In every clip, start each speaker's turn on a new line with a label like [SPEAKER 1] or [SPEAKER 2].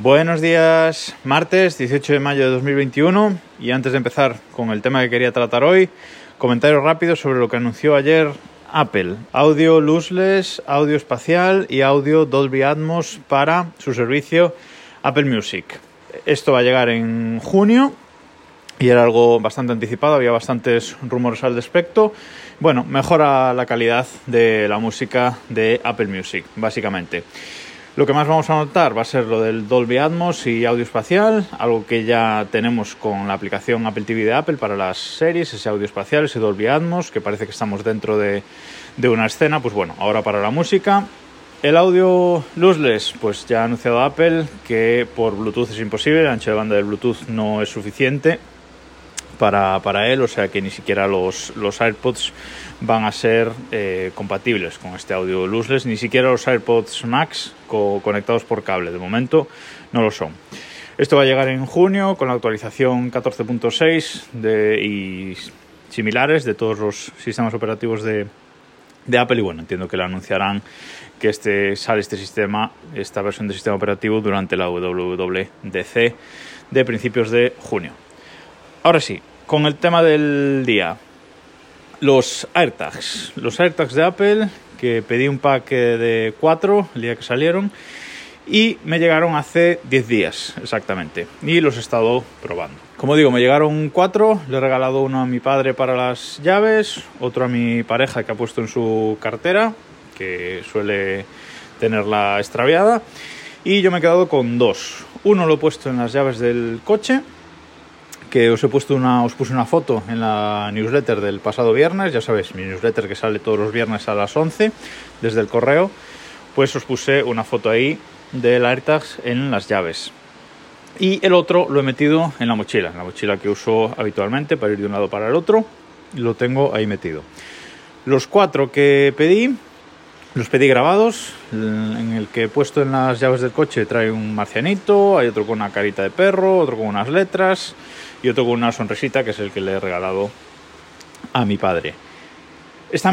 [SPEAKER 1] Buenos días, martes 18 de mayo de 2021 y antes de empezar con el tema que quería tratar hoy, comentario rápido sobre lo que anunció ayer Apple, audio lossless, audio espacial y audio Dolby Atmos para su servicio Apple Music. Esto va a llegar en junio y era algo bastante anticipado, había bastantes rumores al respecto. Bueno, mejora la calidad de la música de Apple Music, básicamente. Lo que más vamos a notar va a ser lo del Dolby Atmos y audio espacial, algo que ya tenemos con la aplicación Apple TV de Apple para las series, ese audio espacial, ese Dolby Atmos, que parece que estamos dentro de, de una escena, pues bueno, ahora para la música. El audio lossless, pues ya ha anunciado Apple que por Bluetooth es imposible, el ancho de banda de Bluetooth no es suficiente para, para él, o sea que ni siquiera los, los AirPods van a ser eh, compatibles con este audio lossless, ni siquiera los AirPods Max co conectados por cable, de momento no lo son. Esto va a llegar en junio con la actualización 14.6 y similares de todos los sistemas operativos de, de Apple y bueno, entiendo que lo anunciarán que este, sale este sistema, esta versión del sistema operativo durante la WWDC de principios de junio. Ahora sí, con el tema del día. Los AirTags. Los AirTags de Apple, que pedí un pack de 4 el día que salieron y me llegaron hace 10 días exactamente y los he estado probando. Como digo, me llegaron 4, le he regalado uno a mi padre para las llaves, otro a mi pareja que ha puesto en su cartera, que suele tenerla extraviada, y yo me he quedado con dos. Uno lo he puesto en las llaves del coche que os he puesto una, os puse una foto en la newsletter del pasado viernes, ya sabéis, mi newsletter que sale todos los viernes a las 11 desde el correo, pues os puse una foto ahí del AirTags en las llaves. Y el otro lo he metido en la mochila, en la mochila que uso habitualmente para ir de un lado para el otro, lo tengo ahí metido. Los cuatro que pedí, los pedí grabados, en el que he puesto en las llaves del coche trae un marcianito, hay otro con una carita de perro, otro con unas letras, y otro con una sonrisita que es el que le he regalado a mi padre.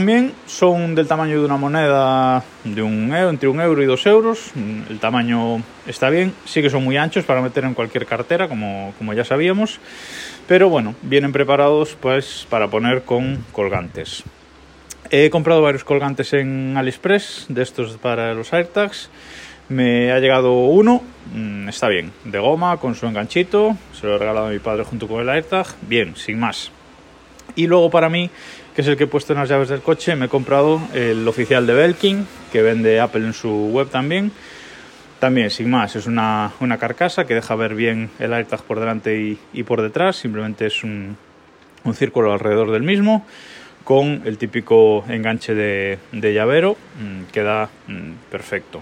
[SPEAKER 1] Bien, son del tamaño de una moneda de un euro, entre un euro y dos euros. El tamaño está bien, sí que son muy anchos para meter en cualquier cartera, como, como ya sabíamos. Pero bueno, vienen preparados pues para poner con colgantes. He comprado varios colgantes en AliExpress de estos para los AirTags me ha llegado uno, mm, está bien, de goma, con su enganchito, se lo he regalado a mi padre junto con el AirTag, bien, sin más. Y luego para mí, que es el que he puesto en las llaves del coche, me he comprado el oficial de Belkin, que vende Apple en su web también. También, sin más, es una, una carcasa que deja ver bien el AirTag por delante y, y por detrás, simplemente es un, un, círculo alrededor del mismo, con el típico enganche de, de llavero, mmm, queda mmm, perfecto.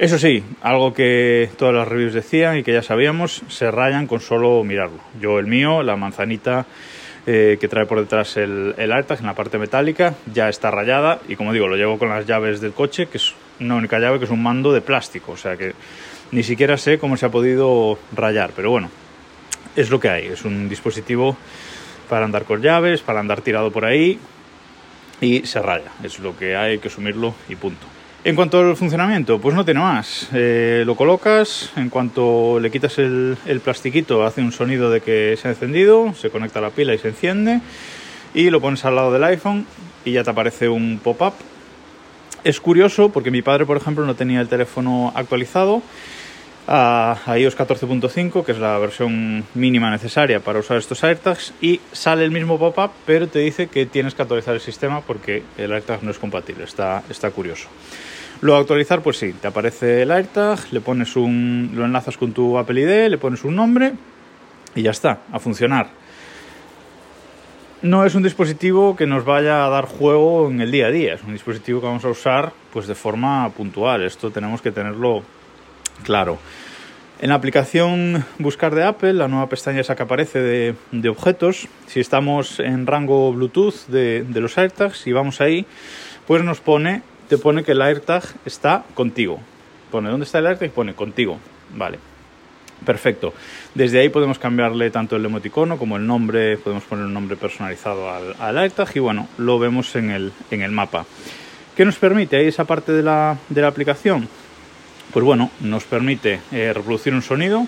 [SPEAKER 1] Eso sí, algo que todas las reviews decían y que ya sabíamos, se rayan con solo mirarlo. Yo el mío, la manzanita eh, que trae por detrás el, el en la parte metálica, ya está rayada y como digo, lo llevo con las llaves del coche, que es una única llave que es un mando de plástico, o sea que ni siquiera sé cómo se ha podido rayar, pero bueno, es lo que hay, es un dispositivo para andar con llaves, para andar tirado por ahí y se raya, es lo que hay, hay que asumirlo y punto. En cuanto al funcionamiento, pues no tiene más. Eh, lo colocas, en cuanto le quitas el, el, plastiquito hace un sonido de que se ha encendido, se conecta a la pila y se enciende, y lo pones al lado del iPhone y ya te aparece un pop-up. Es curioso porque mi padre, por ejemplo, no tenía el teléfono actualizado a, iOS 14.5, que es la versión mínima necesaria para usar estos AirTags, y sale el mismo pop-up, pero te dice que tienes que actualizar el sistema porque el AirTag no es compatible. Está, está curioso. Luego actualizar, pues sí, te aparece el AirTag, le pones un, lo enlazas con tu Apple ID, le pones un nombre y ya está, a funcionar. No es un dispositivo que nos vaya a dar juego en el día a día, es un dispositivo que vamos a usar pues de forma puntual. Esto tenemos que tenerlo claro. En la aplicación Buscar de Apple, la nueva pestaña esa que aparece de, objetos, si estamos en rango Bluetooth de, los AirTags y vamos ahí, pues nos pone te pone que el AirTag está contigo. Pone dónde está el AirTag y pone contigo. Vale. Perfecto. Desde ahí podemos cambiarle tanto el emoticono como el nombre, podemos poner un nombre personalizado al, al AirTag y bueno, lo vemos en el, en el mapa. ¿Qué nos permite ahí esa parte de la, de la aplicación? Pues bueno, nos permite eh, reproducir un sonido.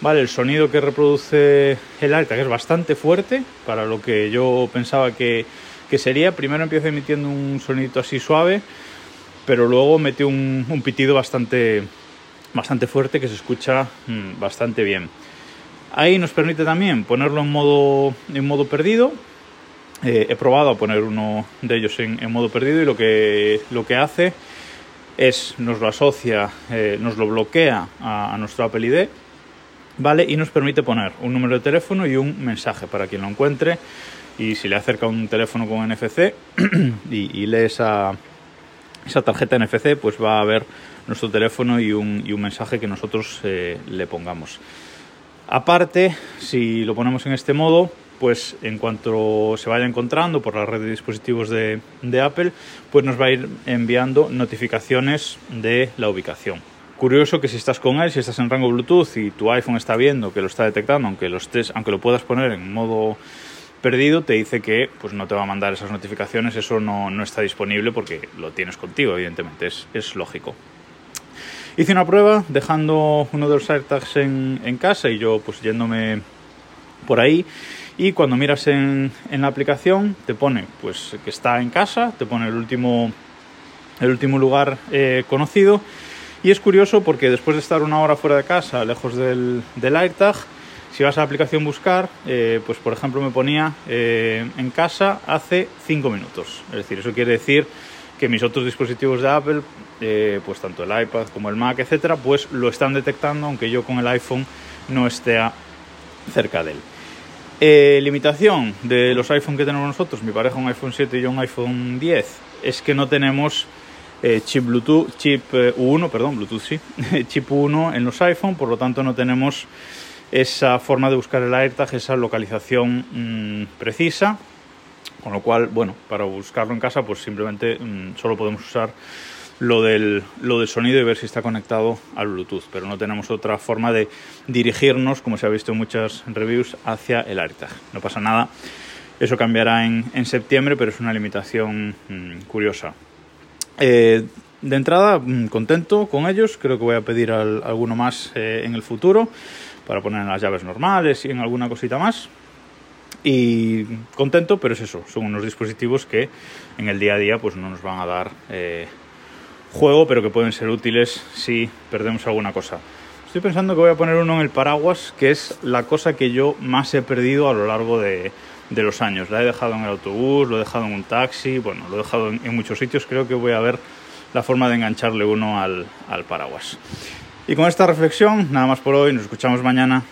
[SPEAKER 1] Vale, el sonido que reproduce el AirTag es bastante fuerte para lo que yo pensaba que, que sería. Primero empieza emitiendo un sonido así suave, pero luego mete un, un pitido bastante, bastante fuerte que se escucha mmm, bastante bien. Ahí nos permite también ponerlo en modo, en modo perdido. Eh, he probado a poner uno de ellos en, en, modo perdido y lo que, lo que hace es nos lo asocia, eh, nos lo bloquea a, nuestro Apple ID, ¿vale? Y nos permite poner un número de teléfono y un mensaje para quien lo encuentre. Y si le acerca un teléfono con NFC y, y lee esa, esa tarjeta NFC, pues va a ver nuestro teléfono y un, y un mensaje que nosotros eh, le pongamos. Aparte, si lo ponemos en este modo, pues en cuanto se vaya encontrando por la red de dispositivos de, Apple, pues nos va a ir enviando notificaciones de la ubicación. Curioso que si estás con él, si estás en rango Bluetooth y tu iPhone está viendo que lo está detectando, aunque lo, estés, aunque lo puedas poner en modo perdido, te dice que pues, no te va a mandar esas notificaciones, eso no, no está disponible porque lo tienes contigo, evidentemente, es, es lógico. Hice una prueba dejando uno de los AirTags en, en, casa y yo pues yéndome por ahí y cuando miras en, en, la aplicación te pone pues que está en casa, te pone el último, el último lugar eh, conocido y es curioso porque después de estar una hora fuera de casa, lejos del, del AirTag, si vas a la aplicación buscar, eh, pues por ejemplo me ponía eh, en casa hace 5 minutos. Es decir, eso quiere decir que mis otros dispositivos de Apple, eh, pues tanto el iPad como el Mac, etcétera, pues lo están detectando, aunque yo con el iPhone no esté cerca de él. Eh, limitación de los iPhone que tenemos nosotros, mi pareja un iPhone 7 y yo un iPhone 10, es que no tenemos eh, chip Bluetooth, chip U1, perdón, Bluetooth sí, chip U1 en los iPhone, por lo tanto no tenemos esa forma de buscar el AirTag, esa localización mmm, precisa con lo cual, bueno, para buscarlo en casa, pues simplemente mmm, solo podemos usar lo del, lo del sonido y ver si está conectado al Bluetooth, pero no tenemos otra forma de dirigirnos, como se ha visto en muchas reviews, hacia el AirTag. No pasa nada, eso cambiará en, en septiembre, pero es una limitación mmm, curiosa. Eh, de entrada, mmm, contento con ellos, creo que voy a pedir al, alguno más eh, en el futuro para poner en las llaves normales y en alguna cosita más, y contento, pero es eso, son unos dispositivos que en el día a día pues no nos van a dar eh, juego, pero que pueden ser útiles si perdemos alguna cosa. Estoy pensando que voy a poner uno en el paraguas, que es la cosa que yo más he perdido a lo largo de, los años. La he dejado en el autobús, lo he dejado en un taxi, bueno, lo he dejado en, muchos sitios. Creo que voy a ver la forma de engancharle uno al paraguas. Y con esta reflexión, nada más por hoy, nos escuchamos mañana.